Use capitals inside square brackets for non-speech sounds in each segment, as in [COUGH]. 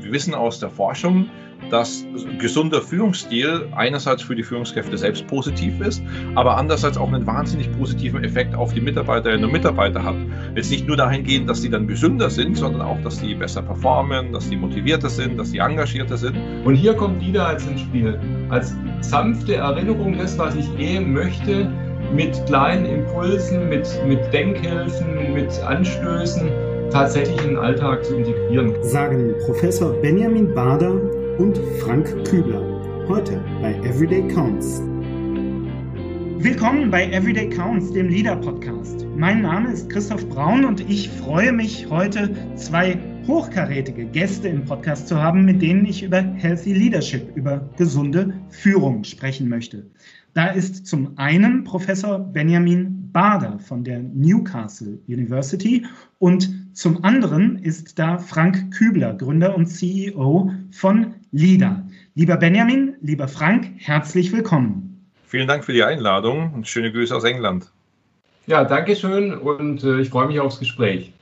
wir wissen aus der Forschung, dass gesunder Führungsstil einerseits für die Führungskräfte selbst positiv ist, aber andererseits auch einen wahnsinnig positiven Effekt auf die Mitarbeiterinnen und Mitarbeiter hat. Jetzt nicht nur dahingehend, dass sie dann gesünder sind, sondern auch, dass sie besser performen, dass sie motivierter sind, dass sie engagierter sind. Und hier kommt Lieder als ins Spiel, als sanfte Erinnerung das, was ich eh möchte, mit kleinen Impulsen, mit, mit Denkhilfen, mit Anstößen tatsächlich in den Alltag zu integrieren. Sagen Professor Benjamin Bader und Frank Kübler. Heute bei Everyday Counts. Willkommen bei Everyday Counts, dem Leader Podcast. Mein Name ist Christoph Braun und ich freue mich, heute zwei hochkarätige Gäste im Podcast zu haben, mit denen ich über Healthy Leadership, über gesunde Führung sprechen möchte. Da ist zum einen Professor Benjamin Bader von der Newcastle University und zum anderen ist da Frank Kübler, Gründer und CEO von LIDA. Lieber Benjamin, lieber Frank, herzlich willkommen. Vielen Dank für die Einladung und schöne Grüße aus England. Ja, danke schön und äh, ich freue mich aufs Gespräch.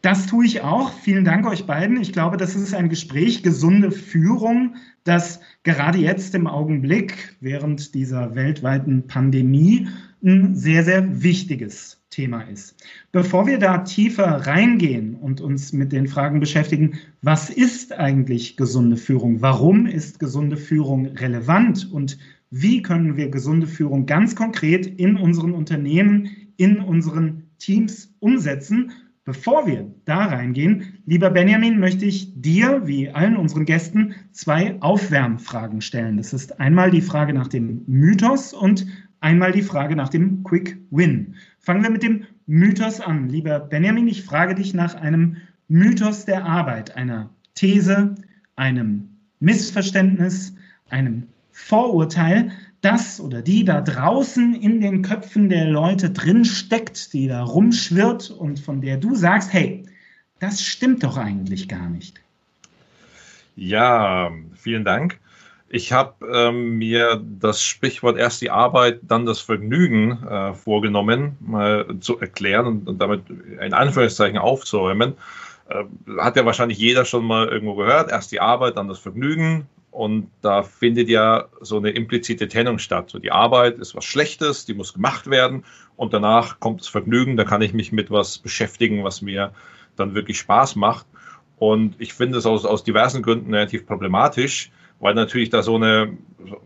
Das tue ich auch. Vielen Dank euch beiden. Ich glaube, das ist ein Gespräch, gesunde Führung, das gerade jetzt im Augenblick während dieser weltweiten Pandemie ein sehr, sehr wichtiges Thema ist. Bevor wir da tiefer reingehen und uns mit den Fragen beschäftigen, was ist eigentlich gesunde Führung? Warum ist gesunde Führung relevant? Und wie können wir gesunde Führung ganz konkret in unseren Unternehmen, in unseren Teams umsetzen? Bevor wir da reingehen, lieber Benjamin, möchte ich dir, wie allen unseren Gästen, zwei Aufwärmfragen stellen. Das ist einmal die Frage nach dem Mythos und einmal die Frage nach dem Quick Win. Fangen wir mit dem Mythos an. Lieber Benjamin, ich frage dich nach einem Mythos der Arbeit, einer These, einem Missverständnis, einem Vorurteil, das oder die da draußen in den Köpfen der Leute drin steckt, die da rumschwirrt und von der du sagst, hey, das stimmt doch eigentlich gar nicht. Ja, vielen Dank. Ich habe ähm, mir das Sprichwort erst die Arbeit, dann das Vergnügen äh, vorgenommen, mal zu erklären und, und, damit in Anführungszeichen aufzuräumen. Äh, hat ja wahrscheinlich jeder schon mal irgendwo gehört. Erst die Arbeit, dann das Vergnügen. Und da findet ja so eine implizite Trennung statt. So die Arbeit ist was Schlechtes, die muss gemacht werden. Und danach kommt das Vergnügen, da kann ich mich mit was beschäftigen, was mir dann wirklich Spaß macht. Und ich finde es aus, aus diversen Gründen relativ problematisch, weil natürlich da so eine,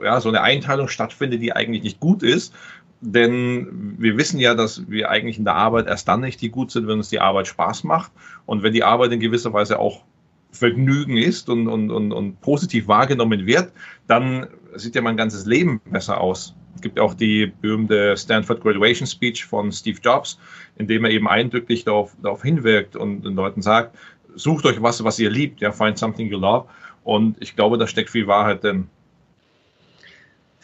ja, so eine Einteilung stattfindet, die eigentlich nicht gut ist. Denn wir wissen ja, dass wir eigentlich in der Arbeit erst dann nicht die gut sind, wenn uns die Arbeit Spaß macht. Und wenn die Arbeit in gewisser Weise auch Vergnügen ist und, und, und, und positiv wahrgenommen wird, dann sieht ja mein ganzes Leben besser aus. Es gibt auch die berühmte Stanford Graduation Speech von Steve Jobs, in dem er eben eindrücklich darauf, darauf hinwirkt und den Leuten sagt, sucht euch was, was ihr liebt, ja, find something you love. Und ich glaube, da steckt viel Wahrheit drin.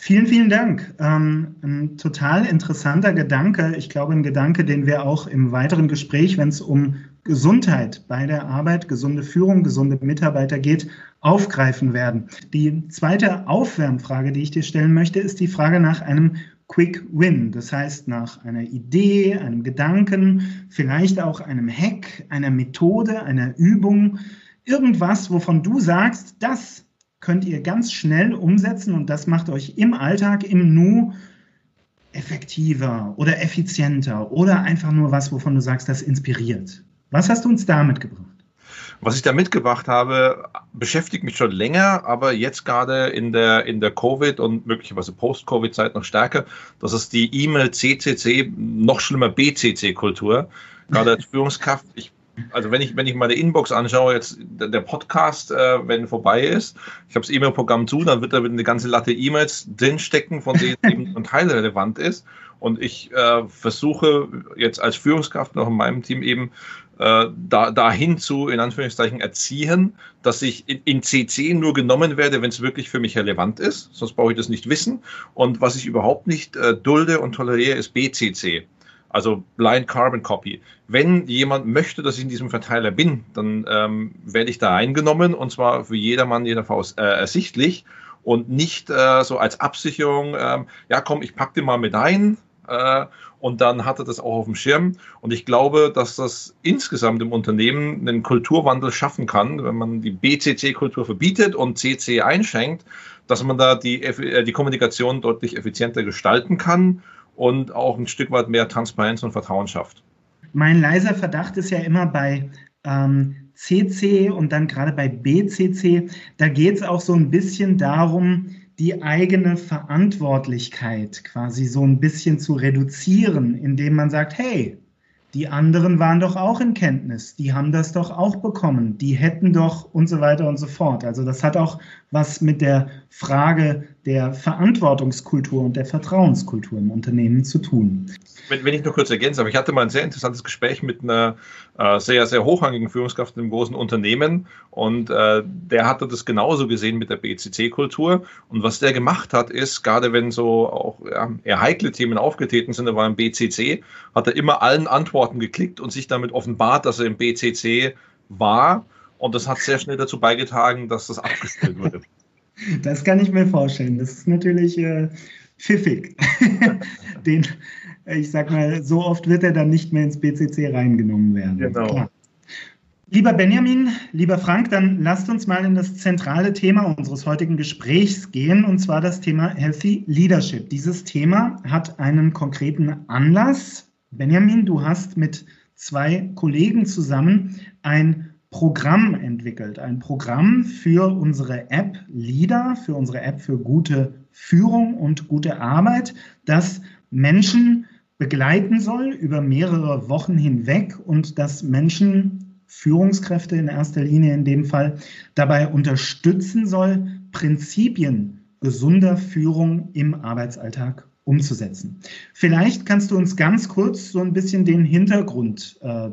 Vielen, vielen Dank. Ähm, ein total interessanter Gedanke. Ich glaube, ein Gedanke, den wir auch im weiteren Gespräch, wenn es um Gesundheit bei der Arbeit, gesunde Führung, gesunde Mitarbeiter geht, aufgreifen werden. Die zweite Aufwärmfrage, die ich dir stellen möchte, ist die Frage nach einem Quick Win. Das heißt, nach einer Idee, einem Gedanken, vielleicht auch einem Hack, einer Methode, einer Übung, irgendwas, wovon du sagst, das könnt ihr ganz schnell umsetzen und das macht euch im Alltag, im Nu effektiver oder effizienter oder einfach nur was, wovon du sagst, das inspiriert. Was hast du uns da mitgebracht? Was ich da mitgebracht habe, beschäftigt mich schon länger, aber jetzt gerade in der, in der Covid- und möglicherweise Post-Covid-Zeit noch stärker. Das ist die E-Mail-CCC, noch schlimmer BCC-Kultur. Gerade als [LAUGHS] Führungskraft, ich also wenn ich, wenn ich meine Inbox anschaue, jetzt der Podcast, äh, wenn vorbei ist, ich habe das E-Mail-Programm zu, dann wird da eine ganze Latte E-Mails drinstecken, von denen eben [LAUGHS] ein Teil relevant ist. Und ich äh, versuche jetzt als Führungskraft noch in meinem Team eben da, dahin zu, in Anführungszeichen, erziehen, dass ich in, in CC nur genommen werde, wenn es wirklich für mich relevant ist. Sonst brauche ich das nicht wissen. Und was ich überhaupt nicht äh, dulde und toleriere, ist BCC also Blind Carbon Copy. Wenn jemand möchte, dass ich in diesem Verteiler bin, dann ähm, werde ich da eingenommen und zwar für jedermann, jeder Faust äh, ersichtlich und nicht äh, so als Absicherung, ähm, ja komm, ich pack den mal mit ein, Äh, und dann hat er das auch auf dem Schirm. Und ich glaube, dass das insgesamt im Unternehmen einen Kulturwandel schaffen kann, wenn man die BCC-Kultur verbietet und CC einschränkt, dass man da die, äh, die Kommunikation deutlich effizienter gestalten kann und auch ein Stück weit mehr Transparenz und Vertrauen schafft. Mein leiser Verdacht ist ja immer bei ähm, CC und dann gerade bei BCC, da geht es auch so ein bisschen darum, die eigene Verantwortlichkeit quasi so ein bisschen zu reduzieren, indem man sagt, hey, die anderen waren doch auch in Kenntnis, die haben das doch auch bekommen, die hätten doch und so weiter und so fort. Also das hat auch was mit der Frage der Verantwortungskultur und der Vertrauenskultur im Unternehmen zu tun. Wenn, wenn ich nur kurz ergänze, aber ich hatte mal ein sehr interessantes Gespräch mit einer äh, sehr, sehr hochrangigen Führungskraft in einem großen Unternehmen und äh, der hatte das genauso gesehen mit der BCC-Kultur und was der gemacht hat, ist, gerade wenn so auch ja, eher heikle Themen aufgetreten sind, da war im BCC, hat er immer allen Antworten geklickt und sich damit offenbart, dass er im BCC war und das hat sehr schnell dazu beigetragen, dass das abgestellt wurde. [LAUGHS] Das kann ich mir vorstellen. Das ist natürlich äh, pfiffig. [LAUGHS] Den, ich sag mal, so oft wird er dann nicht mehr ins BCC reingenommen werden. Genau. Klar. Lieber Benjamin, lieber Frank, dann lasst uns mal in das zentrale Thema unseres heutigen Gesprächs gehen, und zwar das Thema Healthy Leadership. Dieses Thema hat einen konkreten Anlass. Benjamin, du hast mit zwei Kollegen zusammen ein Programm entwickelt. Ein Programm für unsere App LIDA, für unsere App für gute Führung und gute Arbeit, das Menschen begleiten soll über mehrere Wochen hinweg und das Menschen, Führungskräfte in erster Linie in dem Fall, dabei unterstützen soll, Prinzipien gesunder Führung im Arbeitsalltag umzusetzen. Vielleicht kannst du uns ganz kurz so ein bisschen den Hintergrund äh,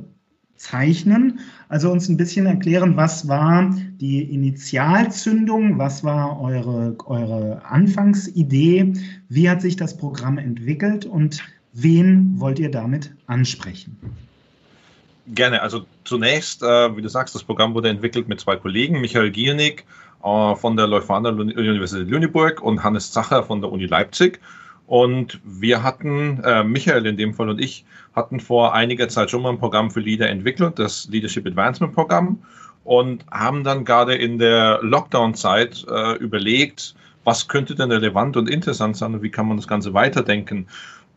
zeichnen. Also uns ein bisschen erklären, was war die Initialzündung, was war eure, eure Anfangsidee, wie hat sich das Programm entwickelt und wen wollt ihr damit ansprechen? Gerne. Also zunächst, äh, wie du sagst, das Programm wurde entwickelt mit zwei Kollegen, Michael Giernick äh, von der Leuphana Universität Lüneburg und Hannes Zacher von der Uni Leipzig. Und wir hatten, äh, Michael in dem Fall und ich, hatten vor einiger Zeit schon mal ein Programm für Leader entwickelt, das Leadership Advancement Programm, und haben dann gerade in der Lockdown-Zeit äh, überlegt, was könnte denn relevant und interessant sein und wie kann man das Ganze weiterdenken.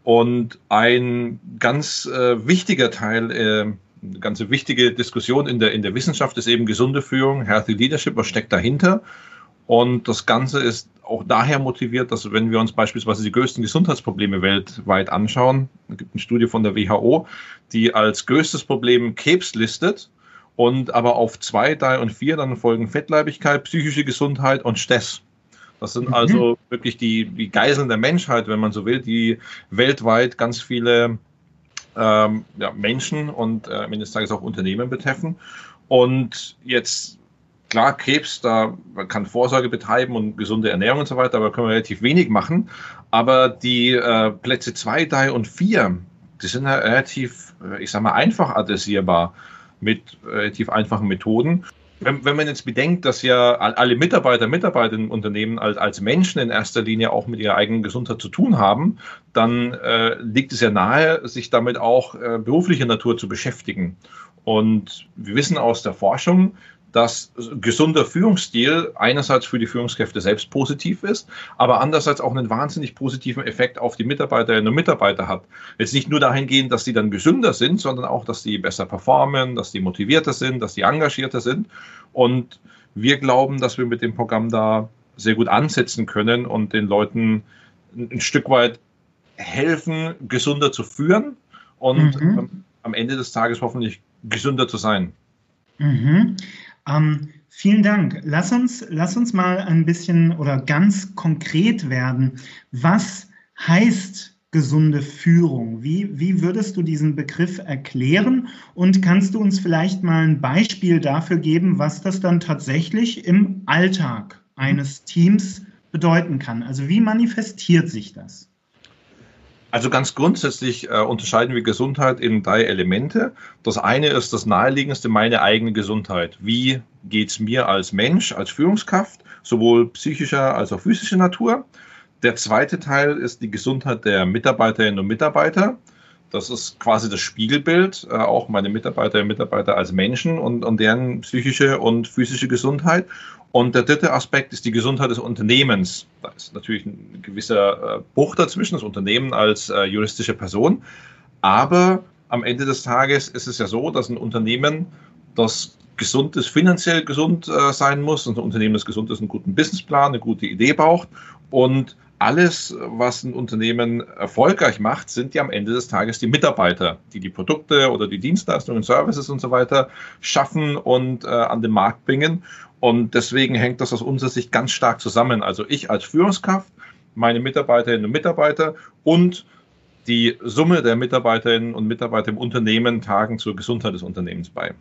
Und ein ganz äh, wichtiger Teil, äh, eine ganz wichtige Diskussion in der, in der Wissenschaft ist eben gesunde Führung, Healthy Leadership, was steckt dahinter? Und das Ganze ist auch daher motiviert, dass wenn wir uns beispielsweise die größten Gesundheitsprobleme weltweit anschauen, es gibt eine Studie von der WHO, die als größtes Problem Krebs listet und aber auf zwei, drei und vier dann folgen Fettleibigkeit, psychische Gesundheit und Stress. Das sind mhm. also wirklich die, die Geiseln der Menschheit, wenn man so will, die weltweit ganz viele ähm, ja, Menschen und äh, am Ende des Tages auch Unternehmen betreffen. Und jetzt klar, Krebs, da man kann Vorsorge betreiben und gesunde Ernährung und so weiter, aber können wir relativ wenig machen. Aber die äh, Plätze 2, 3 und 4, die sind ja relativ, äh, ich sag mal, einfach adressierbar mit relativ einfachen Methoden. Wenn, wenn man jetzt bedenkt, dass ja alle Mitarbeiter, Mitarbeiterinnen im Unternehmen als, als Menschen in erster Linie auch mit ihrer eigenen Gesundheit zu tun haben, dann äh, liegt es ja nahe, sich damit auch äh, beruflicher Natur zu beschäftigen. Und wir wissen aus der Forschung, dass gesunder Führungsstil einerseits für die Führungskräfte selbst positiv ist, aber andererseits auch einen wahnsinnig positiven Effekt auf die Mitarbeiterinnen und Mitarbeiter hat. Jetzt nicht nur dahingehend, dass sie dann gesünder sind, sondern auch, dass sie besser performen, dass sie motivierter sind, dass sie engagierter sind. Und wir glauben, dass wir mit dem Programm da sehr gut ansetzen können und den Leuten ein Stück weit helfen, gesünder zu führen und mhm. am Ende des Tages hoffentlich gesünder zu sein. Mhm. Ähm, vielen Dank. Lass uns, lass uns mal ein bisschen oder ganz konkret werden. Was heißt gesunde Führung? Wie, wie würdest du diesen Begriff erklären? Und kannst du uns vielleicht mal ein Beispiel dafür geben, was das dann tatsächlich im Alltag eines Teams bedeuten kann? Also wie manifestiert sich das? Also ganz grundsätzlich äh, unterscheiden wir Gesundheit in drei Elemente. Das eine ist das naheliegendste, meine eigene Gesundheit. Wie geht es mir als Mensch, als Führungskraft, sowohl psychischer als auch physischer Natur? Der zweite Teil ist die Gesundheit der Mitarbeiterinnen und Mitarbeiter. Das ist quasi das Spiegelbild, äh, auch meine Mitarbeiterinnen und Mitarbeiter als Menschen und, und deren psychische und physische Gesundheit. Und der dritte Aspekt ist die Gesundheit des Unternehmens. Da ist natürlich ein gewisser äh, Bruch dazwischen, das Unternehmen als äh, juristische Person. Aber am Ende des Tages ist es ja so, dass ein Unternehmen, das gesund ist, finanziell gesund äh, sein muss, ein Unternehmen, das gesund ist, einen guten Businessplan, eine gute Idee braucht und alles, was ein Unternehmen erfolgreich macht, sind ja am Ende des Tages die Mitarbeiter, die die Produkte oder die Dienstleistungen, Services und so weiter schaffen und äh, an den Markt bringen. Und deswegen hängt das aus unserer Sicht ganz stark zusammen. Also ich als Führungskraft, meine Mitarbeiterinnen und Mitarbeiter und die Summe der Mitarbeiterinnen und Mitarbeiter im Unternehmen tragen zur Gesundheit des Unternehmens bei.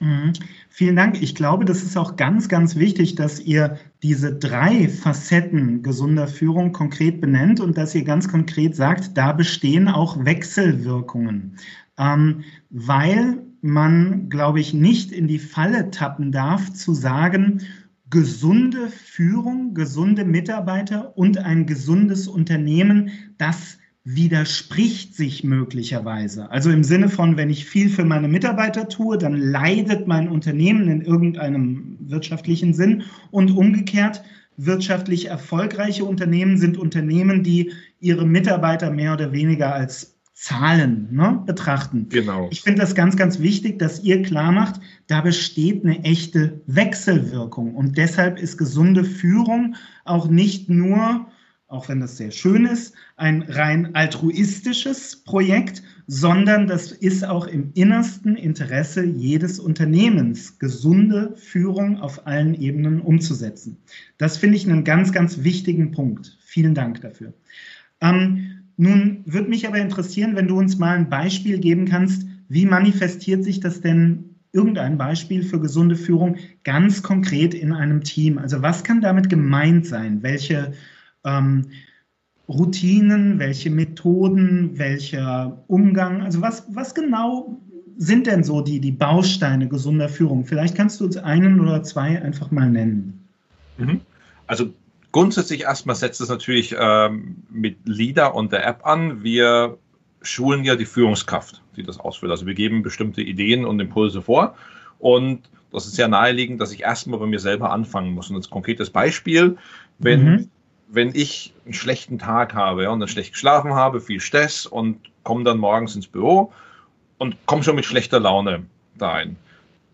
Mhm. Vielen Dank. Ich glaube, das ist auch ganz, ganz wichtig, dass ihr diese drei Facetten gesunder Führung konkret benennt und dass ihr ganz konkret sagt, da bestehen auch Wechselwirkungen. Ähm, weil man, glaube ich, nicht in die Falle tappen darf, zu sagen, gesunde Führung, gesunde Mitarbeiter und ein gesundes Unternehmen, das widerspricht sich möglicherweise. Also im Sinne von, wenn ich viel für meine Mitarbeiter tue, dann leidet mein Unternehmen in irgendeinem wirtschaftlichen Sinn und umgekehrt. Wirtschaftlich erfolgreiche Unternehmen sind Unternehmen, die ihre Mitarbeiter mehr oder weniger als Zahlen ne, betrachten. Genau. Ich finde das ganz, ganz wichtig, dass ihr klar macht, da besteht eine echte Wechselwirkung. Und deshalb ist gesunde Führung auch nicht nur auch wenn das sehr schön ist, ein rein altruistisches Projekt, sondern das ist auch im innersten Interesse jedes Unternehmens, gesunde Führung auf allen Ebenen umzusetzen. Das finde ich einen ganz, ganz wichtigen Punkt. Vielen Dank dafür. Ähm, nun würde mich aber interessieren, wenn du uns mal ein Beispiel geben kannst, wie manifestiert sich das denn irgendein Beispiel für gesunde Führung ganz konkret in einem Team? Also was kann damit gemeint sein? Welche ähm, Routinen, welche Methoden, welcher Umgang, also was, was genau sind denn so die, die Bausteine gesunder Führung? Vielleicht kannst du uns einen oder zwei einfach mal nennen. Mhm. Also grundsätzlich erstmal setzt es natürlich ähm, mit LIDA und der App an. Wir schulen ja die Führungskraft, die das ausführt. Also wir geben bestimmte Ideen und Impulse vor und das ist ja naheliegend, dass ich erstmal bei mir selber anfangen muss. Und als konkretes Beispiel, wenn mhm wenn ich einen schlechten Tag habe ja, und dann schlecht geschlafen habe, viel Stress und komme dann morgens ins Büro und komme schon mit schlechter Laune da ein.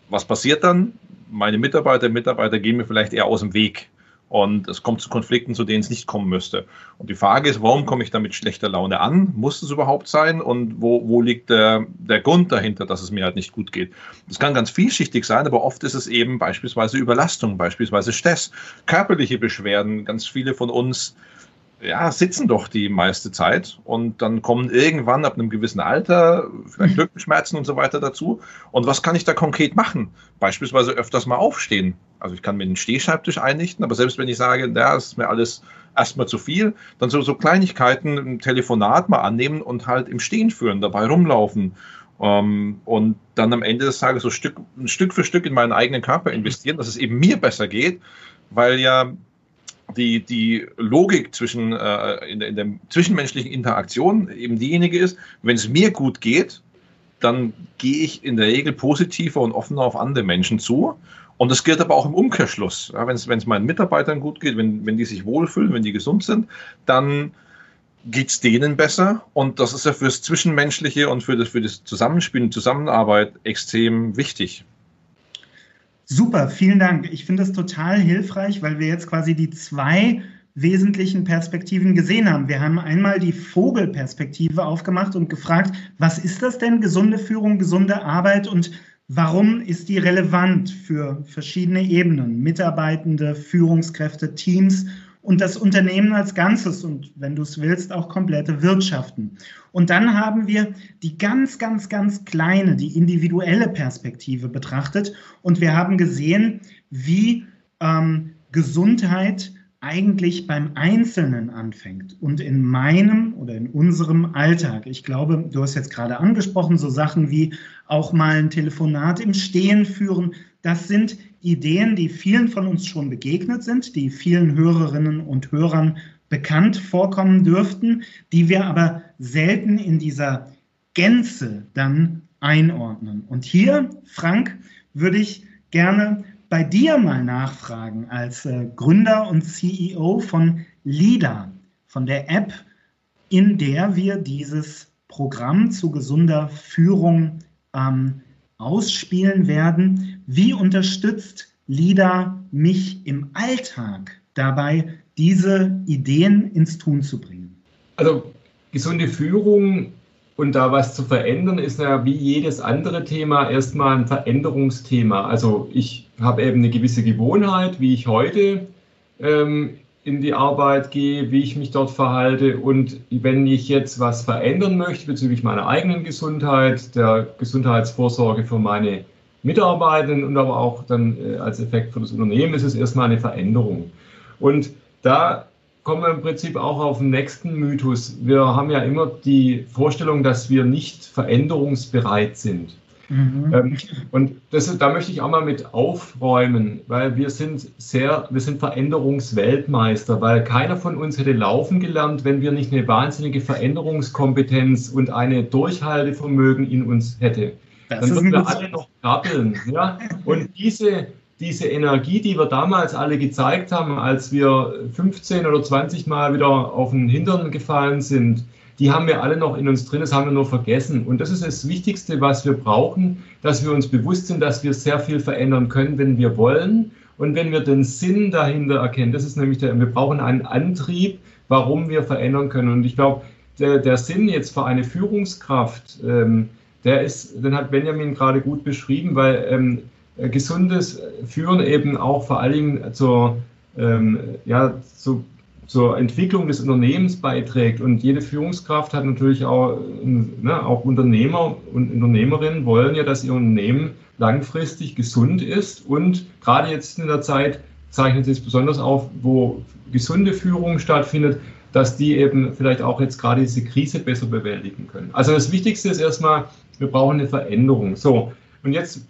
Was passiert dann? Meine Mitarbeiter und Mitarbeiter gehen mir vielleicht eher aus dem Weg. Und es kommt zu Konflikten, zu denen es nicht kommen müsste. Und die Frage ist, warum komme ich da mit schlechter Laune an? Muss es überhaupt sein? Und wo, wo liegt der, der Grund dahinter, dass es mir halt nicht gut geht? Das kann ganz vielschichtig sein, aber oft ist es eben beispielsweise Überlastung, beispielsweise Stress, körperliche Beschwerden. Ganz viele von uns ja, sitzen doch die meiste Zeit und dann kommen irgendwann ab einem gewissen Alter vielleicht Rückenschmerzen und so weiter dazu. Und was kann ich da konkret machen? Beispielsweise öfters mal aufstehen. Also ich kann mir einen Stehschreibtisch einrichten, aber selbst wenn ich sage, ja, das ist mir alles erstmal zu viel, dann so, so Kleinigkeiten, ein Telefonat mal annehmen und halt im Stehen führen, dabei rumlaufen. Um, ähm, und dann am Ende des Tages so Stück, Stück für Stück in meinen eigenen Körper investieren, dass es eben mir besser geht, weil ja die, die Logik zwischen, äh, in, der, in der zwischenmenschlichen Interaktion eben diejenige ist, wenn es mir gut geht, dann gehe ich in der Regel positiver und offener auf andere Menschen zu. Und das gilt aber auch im Umkehrschluss. Ja, wenn es meinen Mitarbeitern gut geht, wenn, wenn die sich wohlfühlen, wenn die gesund sind, dann geht es denen besser. Und das ist ja fürs Zwischenmenschliche und für das, für das Zusammenspiel und Zusammenarbeit extrem wichtig. Super, vielen Dank. Ich finde das total hilfreich, weil wir jetzt quasi die zwei wesentlichen Perspektiven gesehen haben. Wir haben einmal die Vogelperspektive aufgemacht und gefragt, was ist das denn, gesunde Führung, gesunde Arbeit und warum ist die relevant für verschiedene Ebenen, Mitarbeitende, Führungskräfte, Teams und das Unternehmen als Ganzes und wenn du es willst, auch komplette Wirtschaften. Und dann haben wir die ganz, ganz, ganz kleine, die individuelle Perspektive betrachtet und wir haben gesehen, wie ähm, Gesundheit eigentlich beim Einzelnen anfängt und in meinem oder in unserem Alltag. Ich glaube, du hast jetzt gerade angesprochen, so Sachen wie auch mal ein Telefonat im Stehen führen. Das sind Ideen, die vielen von uns schon begegnet sind, die vielen Hörerinnen und Hörern bekannt vorkommen dürften, die wir aber selten in dieser Gänze dann einordnen. Und hier, Frank, würde ich gerne bei dir mal nachfragen als äh, Gründer und CEO von LIDA, von der App, in der wir dieses Programm zu gesunder Führung ähm, ausspielen werden. Wie unterstützt LIDA mich im Alltag dabei, diese Ideen ins Tun zu bringen? Also gesunde Führung und da was zu verändern, ist ja wie jedes andere Thema erstmal ein Veränderungsthema. Also ich habe eben eine gewisse Gewohnheit, wie ich heute ähm, in die Arbeit gehe, wie ich mich dort verhalte. Und wenn ich jetzt was verändern möchte bezüglich meiner eigenen Gesundheit, der Gesundheitsvorsorge für meine Mitarbeitenden und aber auch dann äh, als Effekt für das Unternehmen, ist es erstmal eine Veränderung. Und da kommen wir im Prinzip auch auf den nächsten Mythos. Wir haben ja immer die Vorstellung, dass wir nicht veränderungsbereit sind. Mhm. Ähm, und das, da möchte ich auch mal mit aufräumen, weil wir sind sehr, wir sind Veränderungsweltmeister, weil keiner von uns hätte laufen gelernt, wenn wir nicht eine wahnsinnige Veränderungskompetenz und eine Durchhaltevermögen in uns hätte. Das Dann würden wir alle noch krabbeln. Ja? Und diese, diese Energie, die wir damals alle gezeigt haben, als wir 15 oder 20 Mal wieder auf den Hintern gefallen sind, die haben wir alle noch in uns drin, das haben wir nur vergessen. Und das ist das Wichtigste, was wir brauchen, dass wir uns bewusst sind, dass wir sehr viel verändern können, wenn wir wollen und wenn wir den Sinn dahinter erkennen. Das ist nämlich der, wir brauchen einen Antrieb, warum wir verändern können. Und ich glaube, der, der Sinn jetzt für eine Führungskraft, ähm, der ist, den hat Benjamin gerade gut beschrieben, weil ähm, gesundes Führen eben auch vor allen Dingen zur, ähm, ja, zu zur Entwicklung des Unternehmens beiträgt. Und jede Führungskraft hat natürlich auch, ne, auch Unternehmer und Unternehmerinnen wollen ja, dass ihr Unternehmen langfristig gesund ist. Und gerade jetzt in der Zeit zeichnet es besonders auf, wo gesunde Führung stattfindet, dass die eben vielleicht auch jetzt gerade diese Krise besser bewältigen können. Also das Wichtigste ist erstmal, wir brauchen eine Veränderung. So, und jetzt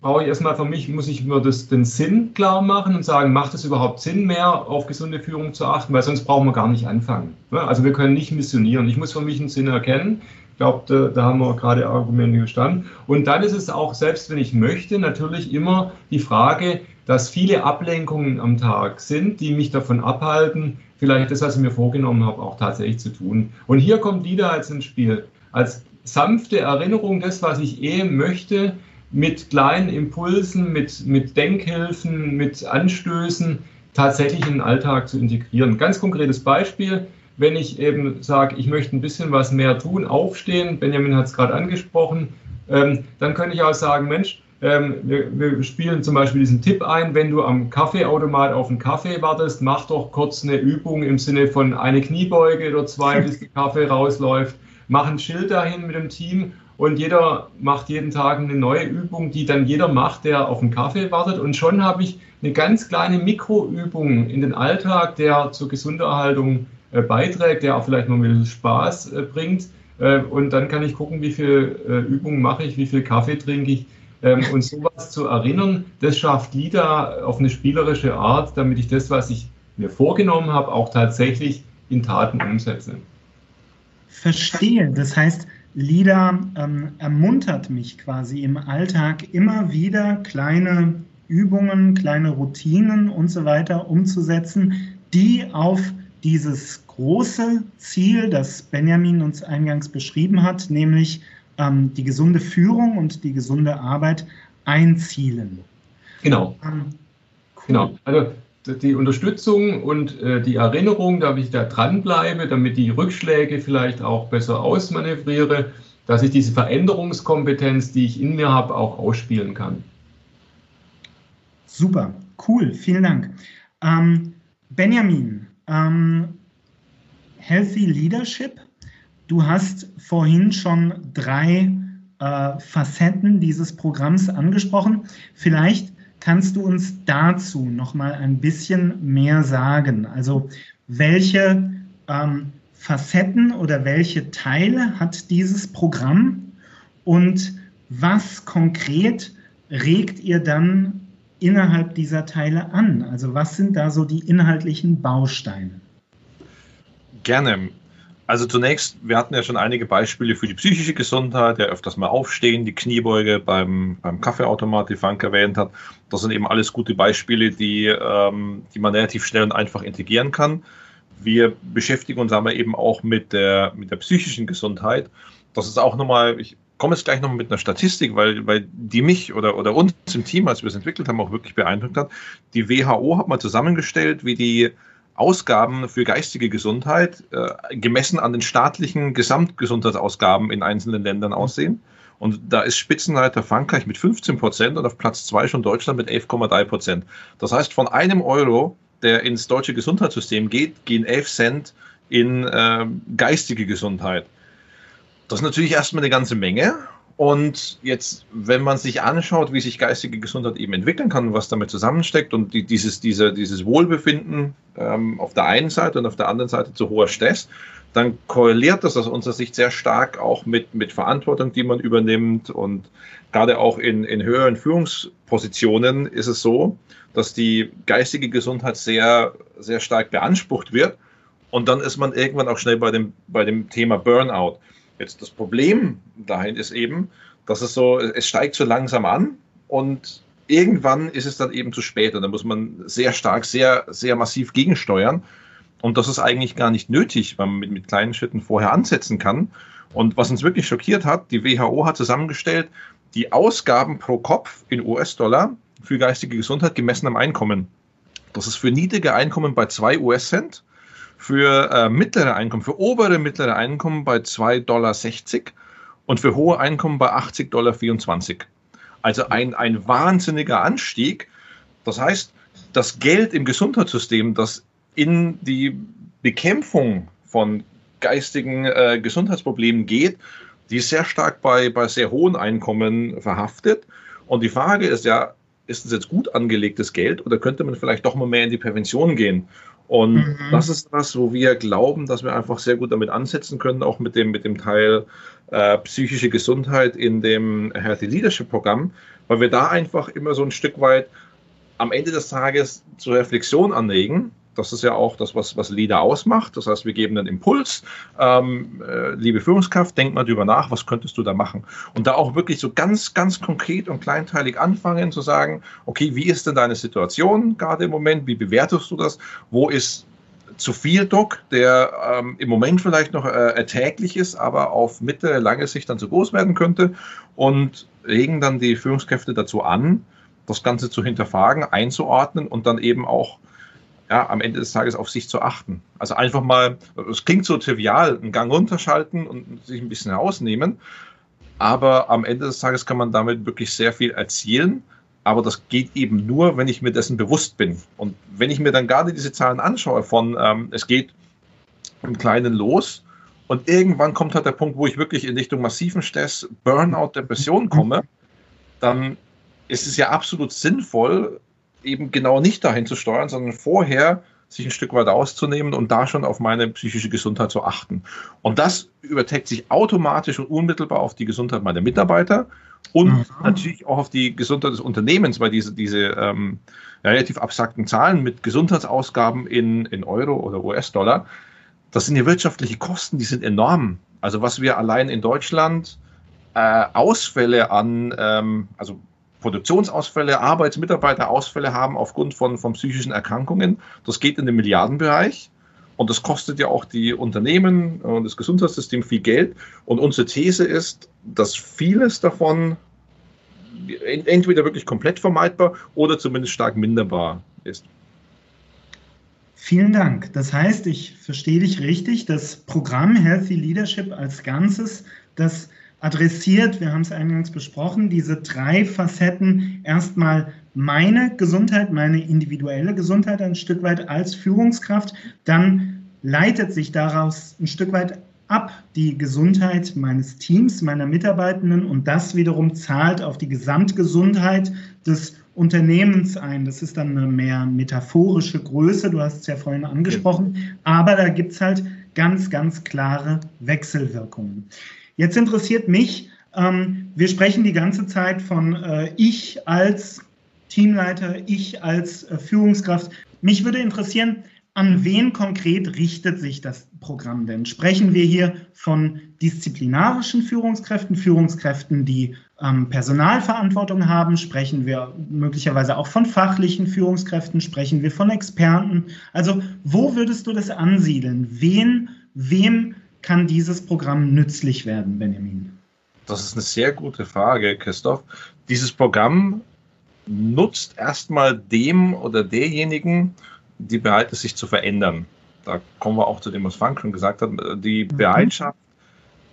brauche ich erstmal für mich, muss ich mir das, den Sinn klar machen und sagen, macht es überhaupt Sinn mehr, auf gesunde Führung zu achten, weil sonst brauchen wir gar nicht anfangen. Also wir können nicht missionieren. Ich muss für mich einen Sinn erkennen. Ich glaube, da, da, haben wir gerade Argumente gestanden. Und dann ist es auch, selbst wenn ich möchte, natürlich immer die Frage, dass viele Ablenkungen am Tag sind, die mich davon abhalten, vielleicht das, was ich mir vorgenommen habe, auch tatsächlich zu tun. Und hier kommt da jetzt ins Spiel. Als sanfte Erinnerung, das, was ich eh möchte, mit kleinen Impulsen, mit, mit Denkhilfen, mit Anstößen tatsächlich in den Alltag zu integrieren. Ganz konkretes Beispiel, wenn ich eben sage, ich möchte ein bisschen was mehr tun, aufstehen, Benjamin hat es gerade angesprochen, ähm, dann könnte ich auch sagen, Mensch, ähm, wir, wir, spielen zum Beispiel diesen Tipp ein, wenn du am Kaffeeautomat auf einen Kaffee wartest, mach doch kurz eine Übung im Sinne von eine Kniebeuge oder zwei, bis der Kaffee rausläuft. Mach ein Schild dahin mit dem Team und jeder macht jeden Tag eine neue Übung, die dann jeder macht, der auf einen Kaffee wartet. Und schon habe ich eine ganz kleine Mikroübung in den Alltag, der zur Gesunderhaltung äh, beiträgt, der auch vielleicht noch ein bisschen Spaß äh, bringt. Äh, und dann kann ich gucken, wie viele äh, Übungen mache ich, wie viel Kaffee trinke ich. Ähm, [LAUGHS] und sowas zu erinnern, das schafft LIDA auf eine spielerische Art, damit ich das, was ich mir vorgenommen habe, auch tatsächlich in Taten umsetze. Verstehe. Das heißt, LIDA ähm, ermuntert mich quasi im Alltag immer wieder kleine Übungen, kleine Routinen und so weiter umzusetzen, die auf dieses große Ziel, das Benjamin uns eingangs beschrieben hat, nämlich ähm, die gesunde Führung und die gesunde Arbeit einzielen. Genau. Ähm, cool. Genau. Also die Unterstützung und äh, die Erinnerung, damit ich da dranbleibe, damit die Rückschläge vielleicht auch besser ausmanövriere, dass ich diese Veränderungskompetenz, die ich in mir habe, auch ausspielen kann. Super, cool, vielen Dank. Ähm, Benjamin, ähm, Healthy Leadership, du hast vorhin schon drei äh, Facetten dieses Programms angesprochen. Vielleicht Kannst du uns dazu noch mal ein bisschen mehr sagen? Also welche ähm, Facetten oder welche Teile hat dieses Programm und was konkret regt ihr dann innerhalb dieser Teile an? Also was sind da so die inhaltlichen Bausteine? Gerne. Also zunächst, wir hatten ja schon einige Beispiele für die psychische Gesundheit, ja öfters mal aufstehen, die Kniebeuge beim, beim Kaffeeautomat, die Frank erwähnt hat. Das sind eben alles gute Beispiele, die, ähm, die man relativ schnell und einfach integrieren kann. Wir beschäftigen uns aber eben auch mit der, mit der psychischen Gesundheit. Das ist auch nochmal, ich komme jetzt gleich nochmal mit einer Statistik, weil, weil die mich oder, oder uns im Team, als wir es entwickelt haben, auch wirklich beeindruckt hat. Die WHO hat mal zusammengestellt, wie die Ausgaben für geistige Gesundheit äh, gemessen an den staatlichen Gesamtgesundheitsausgaben in einzelnen Ländern aussehen. Und da ist Spitzenreiter Frankreich mit 15 Prozent und auf Platz zwei schon Deutschland mit 11,3 Prozent. Das heißt, von einem Euro, der ins deutsche Gesundheitssystem geht, gehen 11 Cent in äh, geistige Gesundheit. Das ist natürlich erstmal eine ganze Menge. Und jetzt, wenn man sich anschaut, wie sich geistige Gesundheit eben entwickeln kann, was damit zusammensteckt und die, dieses, diese, dieses Wohlbefinden ähm, auf der einen Seite und auf der anderen Seite zu hoher Stress, dann korreliert das aus unserer Sicht sehr stark auch mit, mit Verantwortung, die man übernimmt. Und gerade auch in, in höheren Führungspositionen ist es so, dass die geistige Gesundheit sehr, sehr stark beansprucht wird. Und dann ist man irgendwann auch schnell bei dem, bei dem Thema Burnout. Jetzt das Problem dahin ist eben, dass es so, es steigt so langsam an und irgendwann ist es dann eben zu spät und da muss man sehr stark, sehr, sehr massiv gegensteuern. Und das ist eigentlich gar nicht nötig, weil man mit, mit kleinen Schritten vorher ansetzen kann. Und was uns wirklich schockiert hat, die WHO hat zusammengestellt, die Ausgaben pro Kopf in US-Dollar für geistige Gesundheit gemessen am Einkommen. Das ist für niedrige Einkommen bei 2 US-Cent für äh, mittlere Einkommen, für obere mittlere Einkommen bei 2,60 Dollar und für hohe Einkommen bei 80,24 Dollar. Also ein, ein wahnsinniger Anstieg. Das heißt, das Geld im Gesundheitssystem, das in die Bekämpfung von geistigen äh, Gesundheitsproblemen geht, die ist sehr stark bei, bei sehr hohen Einkommen verhaftet. Und die Frage ist ja, ist es jetzt gut angelegtes Geld oder könnte man vielleicht doch mal mehr in die Prävention gehen? Und mhm. das ist was, wo wir glauben, dass wir einfach sehr gut damit ansetzen können, auch mit dem, mit dem Teil äh, psychische Gesundheit in dem Healthy Leadership Programm, weil wir da einfach immer so ein Stück weit am Ende des Tages zur Reflexion anregen das ist ja auch das, was, was Leader ausmacht. Das heißt, wir geben einen Impuls. Ähm, äh, liebe Führungskraft, denk mal drüber nach, was könntest du da machen? Und da auch wirklich so ganz, ganz konkret und kleinteilig anfangen zu sagen, okay, wie ist denn deine Situation gerade im Moment? Wie bewertest du das? Wo ist zu viel Druck, der ähm, im Moment vielleicht noch äh, erträglich ist, aber auf mittlere, lange Sicht dann zu groß werden könnte und regen dann die Führungskräfte dazu an, das Ganze zu hinterfragen, einzuordnen und dann eben auch ja, am Ende des Tages auf sich zu achten. Also einfach mal, es klingt so trivial, einen Gang runterschalten und sich ein bisschen herausnehmen, aber am Ende des Tages kann man damit wirklich sehr viel erzielen. Aber das geht eben nur, wenn ich mir dessen bewusst bin. Und wenn ich mir dann gerade diese Zahlen anschaue von, ähm, es geht im Kleinen los und irgendwann kommt halt der Punkt, wo ich wirklich in Richtung massiven Stress, Burnout, Depression komme, dann ist es ja absolut sinnvoll, eben genau nicht dahin zu steuern, sondern vorher sich ein Stück weit auszunehmen und da schon auf meine psychische Gesundheit zu achten. Und das überträgt sich automatisch und unmittelbar auf die Gesundheit meiner Mitarbeiter und mhm. natürlich auch auf die Gesundheit des Unternehmens, weil diese, diese ähm, relativ abstrakten Zahlen mit Gesundheitsausgaben in, in Euro oder US-Dollar, das sind ja wirtschaftliche Kosten, die sind enorm. Also was wir allein in Deutschland äh, Ausfälle an, ähm, also Produktionsausfälle, Arbeitsmitarbeiterausfälle haben aufgrund von, von psychischen Erkrankungen. Das geht in den Milliardenbereich. Und das kostet ja auch die Unternehmen und das Gesundheitssystem viel Geld. Und unsere These ist, dass vieles davon entweder wirklich komplett vermeidbar oder zumindest stark minderbar ist. Vielen Dank. Das heißt, ich verstehe dich richtig, das Programm Healthy Leadership als Ganzes, das adressiert, wir haben es eingangs besprochen, diese drei Facetten. Erstmal meine Gesundheit, meine individuelle Gesundheit ein Stück weit als Führungskraft. Dann leitet sich daraus ein Stück weit ab die Gesundheit meines Teams, meiner Mitarbeitenden und das wiederum zahlt auf die Gesamtgesundheit des Unternehmens ein. Das ist dann eine mehr metaphorische Größe, du hast es ja vorhin angesprochen, aber da gibt es halt ganz, ganz klare Wechselwirkungen. Jetzt interessiert mich, ähm, wir sprechen die ganze Zeit von äh, ich als Teamleiter, ich als äh, Führungskraft. Mich würde interessieren, an wen konkret richtet sich das Programm denn? Sprechen wir hier von disziplinarischen Führungskräften, Führungskräften, die ähm, Personalverantwortung haben? Sprechen wir möglicherweise auch von fachlichen Führungskräften? Sprechen wir von Experten? Also wo würdest du das ansiedeln? Wen, wem kann dieses Programm nützlich werden, Benjamin? Das ist eine sehr gute Frage, Christoph. Dieses Programm nutzt erstmal dem oder derjenigen, die bereit ist, sich zu verändern. Da kommen wir auch zu dem, was Frank schon gesagt hat, die mhm. Bereitschaft,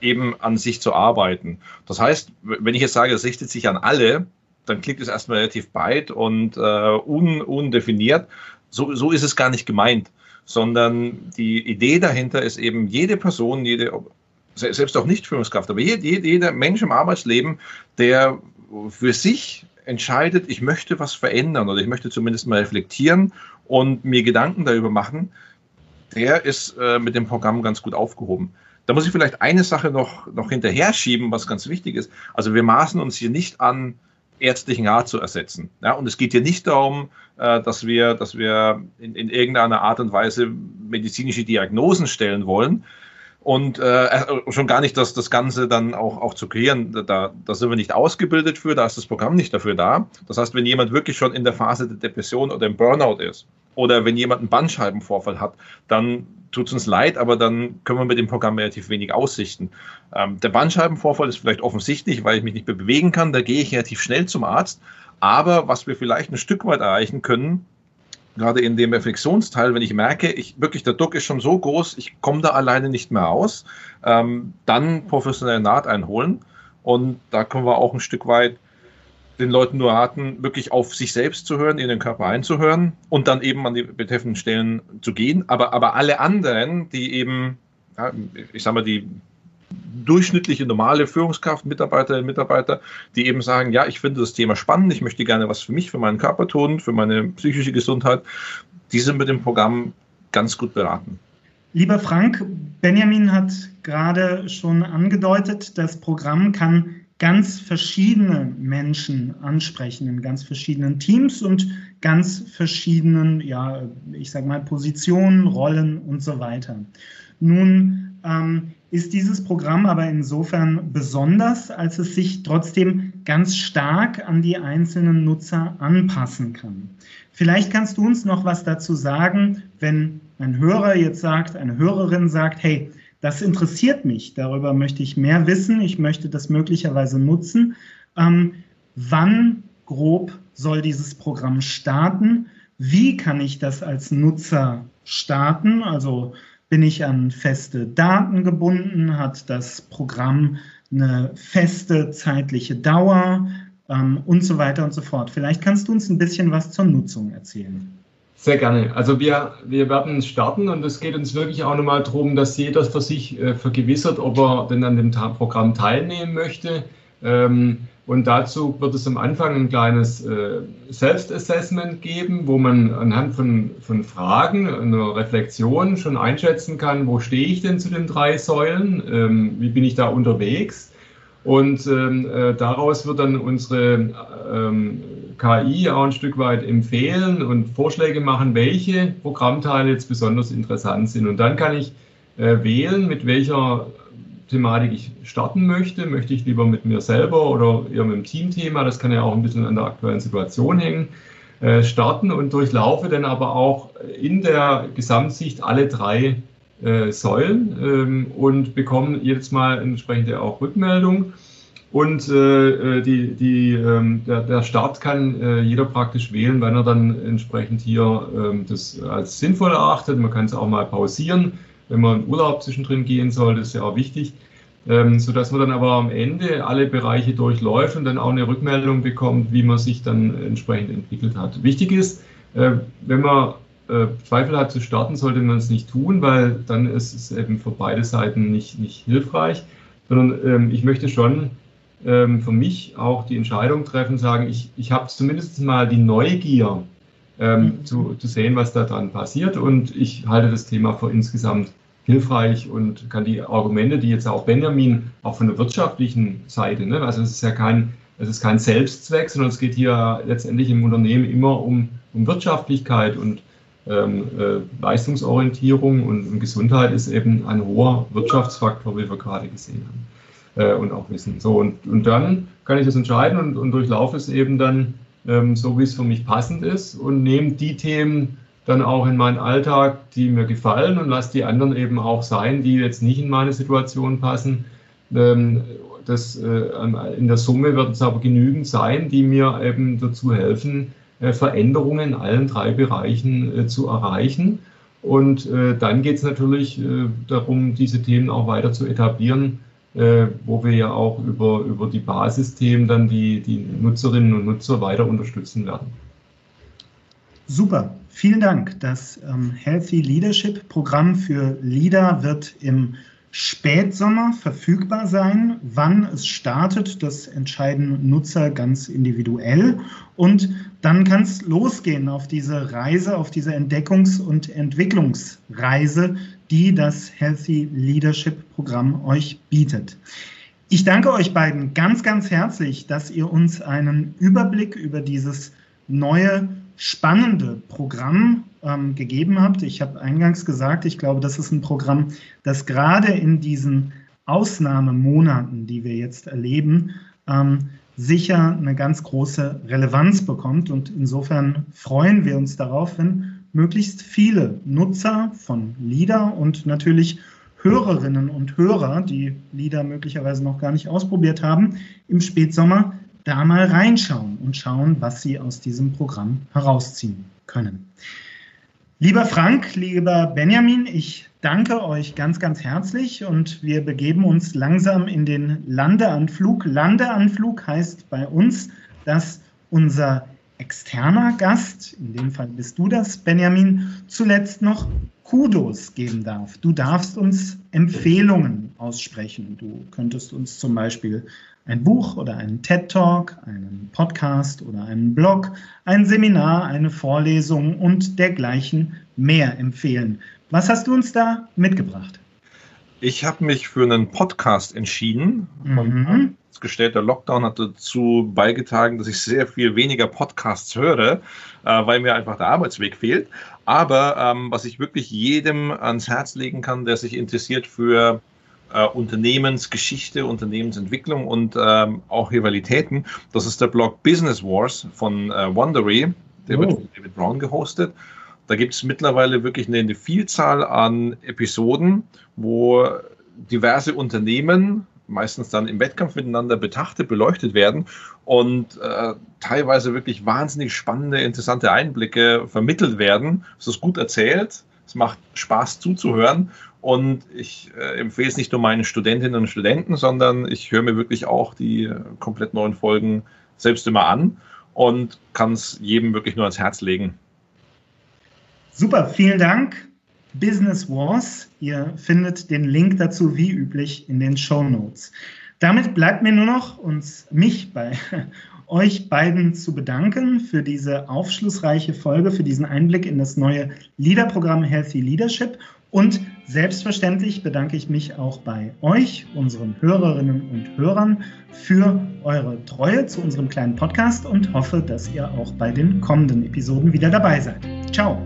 eben an sich zu arbeiten. Das heißt, wenn ich jetzt sage, es richtet sich an alle, dann klingt es erstmal relativ breit und äh, un, undefiniert. So, so ist es gar nicht gemeint, sondern die Idee dahinter ist eben jede Person, jede, selbst auch nicht Führungskraft, aber jeder, jeder Mensch im Arbeitsleben, der für sich entscheidet, ich möchte was verändern oder ich möchte zumindest mal reflektieren und mir Gedanken darüber machen, der ist äh, mit dem Programm ganz gut aufgehoben. Da muss ich vielleicht eine Sache noch, noch hinterher schieben, was ganz wichtig ist. Also wir maßen uns hier nicht an, ärztlichen Rat zu ersetzen. Ja, und es geht hier nicht darum, äh, dass wir, dass wir in, in irgendeiner Art und Weise medizinische Diagnosen stellen wollen, und äh, äh, schon gar nicht das, das Ganze dann auch, auch zu kreieren. Da, da sind wir nicht ausgebildet für, da ist das Programm nicht dafür da. Das heißt, wenn jemand wirklich schon in der Phase der Depression oder im Burnout ist oder wenn jemand einen Bandscheibenvorfall hat, dann tut es uns leid, aber dann können wir mit dem Programm relativ wenig aussichten. Ähm, der Bandscheibenvorfall ist vielleicht offensichtlich, weil ich mich nicht mehr bewegen kann, da gehe ich relativ schnell zum Arzt. Aber was wir vielleicht ein Stück weit erreichen können, gerade in dem Reflexionsteil, wenn ich merke, ich wirklich der Druck ist schon so groß, ich komme da alleine nicht mehr aus, ähm, dann professionelle Naht einholen. Und da können wir auch ein Stück weit den Leuten nur raten, wirklich auf sich selbst zu hören, in den Körper einzuhören und dann eben an die betreffenden Stellen zu gehen. Aber, aber alle anderen, die eben, ja, ich sag mal, die durchschnittliche normale Führungskraft, Mitarbeiterinnen, Mitarbeiter, die eben sagen, ja, ich finde das Thema spannend, ich möchte gerne was für mich, für meinen Körper tun, für meine psychische Gesundheit, die sind mit dem Programm ganz gut beraten. Lieber Frank, Benjamin hat gerade schon angedeutet, das Programm kann ganz verschiedene Menschen ansprechen in ganz verschiedenen Teams und ganz verschiedenen, ja, ich sag mal, Positionen, Rollen und so weiter. Nun ähm, ist dieses Programm aber insofern besonders, als es sich trotzdem ganz stark an die einzelnen Nutzer anpassen kann. Vielleicht kannst du uns noch was dazu sagen, wenn ein Hörer jetzt sagt, eine Hörerin sagt, hey, das interessiert mich, darüber möchte ich mehr wissen, ich möchte das möglicherweise nutzen. Ähm, wann grob soll dieses Programm starten? Wie kann ich das als Nutzer starten? Also bin ich an feste Daten gebunden? Hat das Programm eine feste zeitliche Dauer? Ähm, und so weiter und so fort. Vielleicht kannst du uns ein bisschen was zur Nutzung erzählen. Sehr gerne. Also wir, wir werden starten und es geht uns wirklich auch nochmal darum, dass jeder für sich äh, vergewissert, ob er denn an dem Programm teilnehmen möchte. Ähm, und dazu wird es am Anfang ein kleines äh, Selbstassessment geben, wo man anhand von, von Fragen, einer Reflexion schon einschätzen kann, wo stehe ich denn zu den drei Säulen, ähm, wie bin ich da unterwegs. Und ähm, äh, daraus wird dann unsere ähm, KI auch ein Stück weit empfehlen und Vorschläge machen, welche Programmteile jetzt besonders interessant sind. Und dann kann ich äh, wählen, mit welcher Thematik ich starten möchte. Möchte ich lieber mit mir selber oder eher mit dem Teamthema, das kann ja auch ein bisschen an der aktuellen Situation hängen, äh, starten und durchlaufe dann aber auch in der Gesamtsicht alle drei äh, Säulen ähm, und bekomme jedes Mal entsprechende auch Rückmeldung. Und äh, die, die, ähm, der, der Start kann äh, jeder praktisch wählen, wenn er dann entsprechend hier ähm, das als sinnvoll erachtet. Man kann es auch mal pausieren wenn man in Urlaub zwischendrin gehen soll, das ist ja auch wichtig, ähm, sodass man dann aber am Ende alle Bereiche durchläuft und dann auch eine Rückmeldung bekommt, wie man sich dann entsprechend entwickelt hat. Wichtig ist, äh, wenn man äh, Zweifel hat zu starten, sollte man es nicht tun, weil dann ist es eben für beide Seiten nicht, nicht hilfreich, sondern ähm, ich möchte schon ähm, für mich auch die Entscheidung treffen, sagen, ich, ich habe zumindest mal die Neugier, ähm, mhm. zu, zu sehen, was da dran passiert. Und ich halte das Thema für insgesamt hilfreich und kann die Argumente, die jetzt auch Benjamin, auch von der wirtschaftlichen Seite, ne, also es ist ja kein, es ist kein Selbstzweck, sondern es geht hier letztendlich im Unternehmen immer um, um Wirtschaftlichkeit und ähm, äh, Leistungsorientierung und Gesundheit ist eben ein hoher Wirtschaftsfaktor, wie wir gerade gesehen haben äh, und auch wissen. So, und, und dann kann ich das entscheiden und, und durchlaufe es eben dann ähm, so, wie es für mich passend ist und nehme die Themen dann auch in meinen Alltag, die mir gefallen und lasse die anderen eben auch sein, die jetzt nicht in meine Situation passen. Ähm, das, äh, in der Summe wird es aber genügend sein, die mir eben dazu helfen, äh, Veränderungen in allen drei Bereichen äh, zu erreichen. Und äh, dann geht es natürlich darum, diese Themen auch weiter zu etablieren, wo wir ja auch über, über die Basisthemen dann die, die Nutzerinnen und Nutzer weiter unterstützen werden. Super, vielen Dank. Das ähm, Healthy Leadership Programm für Leader wird im Spätsommer verfügbar sein. Wann es startet, das entscheiden Nutzer ganz individuell. Und dann kann es losgehen auf diese Reise, auf diese Entdeckungs- und Entwicklungsreise, die das Healthy Leadership Programm euch bietet. Ich danke euch beiden ganz, ganz herzlich, dass ihr uns einen Überblick über dieses neue, spannende Programm ähm, gegeben habt. Ich habe eingangs gesagt, ich glaube, das ist ein Programm, das gerade in diesen Ausnahmemonaten, die wir jetzt erleben, ähm, sicher eine ganz große Relevanz bekommt. Und insofern freuen wir uns darauf, wenn möglichst viele Nutzer von LIDA und natürlich Hörerinnen und Hörer, die LIDA möglicherweise noch gar nicht ausprobiert haben, im Spätsommer da mal reinschauen und schauen, was sie aus diesem Programm herausziehen können. Lieber Frank, lieber Benjamin, ich danke euch ganz, ganz herzlich und wir begeben uns langsam in den Landeanflug. Landeanflug heißt bei uns, dass unser externer Gast, in dem Fall bist du das, Benjamin, zuletzt noch Kudos geben darf. Du darfst uns Empfehlungen aussprechen. Du könntest uns zum Beispiel ein Buch oder einen TED Talk, einen Podcast oder einen Blog, ein Seminar, eine Vorlesung und dergleichen mehr empfehlen. Was hast du uns da mitgebracht? Ich habe mich für einen Podcast entschieden. Mhm. Gestellt, der Lockdown hat dazu beigetragen, dass ich sehr viel weniger Podcasts höre, äh, weil mir einfach der Arbeitsweg fehlt. Aber ähm, was ich wirklich jedem ans Herz legen kann, der sich interessiert für äh, Unternehmensgeschichte, Unternehmensentwicklung und ähm, auch Rivalitäten. Das ist der Blog Business Wars von äh, Wondery. Der oh. wird von David Brown gehostet. Da gibt es mittlerweile wirklich eine, eine, Vielzahl an Episoden, wo diverse Unternehmen meistens dann im Wettkampf miteinander betrachtet, beleuchtet werden und äh, teilweise wirklich wahnsinnig spannende, interessante Einblicke vermittelt werden. Es ist gut erzählt, es macht Spaß zuzuhören und ich äh, empfehle es nicht nur meinen Studentinnen und Studenten, sondern ich höre mir wirklich auch die äh, komplett neuen Folgen selbst immer an und kann es jedem wirklich nur ans Herz legen. Super, vielen Dank. Business Wars. Ihr findet den Link dazu wie üblich in den Show Notes. Damit bleibt mir nur noch uns, mich bei euch beiden zu bedanken für diese aufschlussreiche Folge, für diesen Einblick in das neue Leaderprogramm Healthy Leadership und selbstverständlich bedanke ich mich auch bei euch, unseren Hörerinnen und Hörern, für eure Treue zu unserem kleinen Podcast und hoffe, dass ihr auch bei den kommenden Episoden wieder dabei seid. Ciao!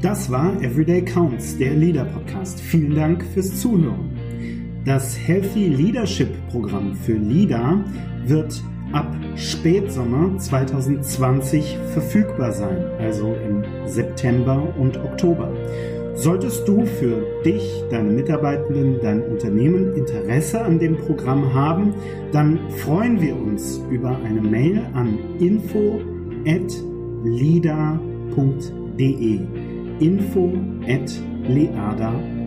Das war Everyday Counts, der Leader Podcast. Vielen Dank fürs Zuhören. Das Healthy Leadership Programm für Leader wird ab Spätsommer 2020 verfügbar sein, also im September und Oktober. Solltest du für dich, deine Mitarbeitenden, dein Unternehmen Interesse an dem Programm haben, dann freuen wir uns über eine Mail an info@lida.de. info@leada.de.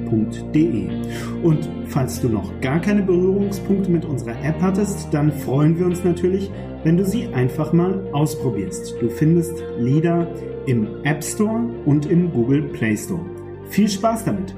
Und falls du noch gar keine Berührungspunkte mit unserer App hattest, dann freuen wir uns natürlich, wenn du sie einfach mal ausprobierst. Du findest LIDA im App Store und im Google Play Store. Viel Spaß damit!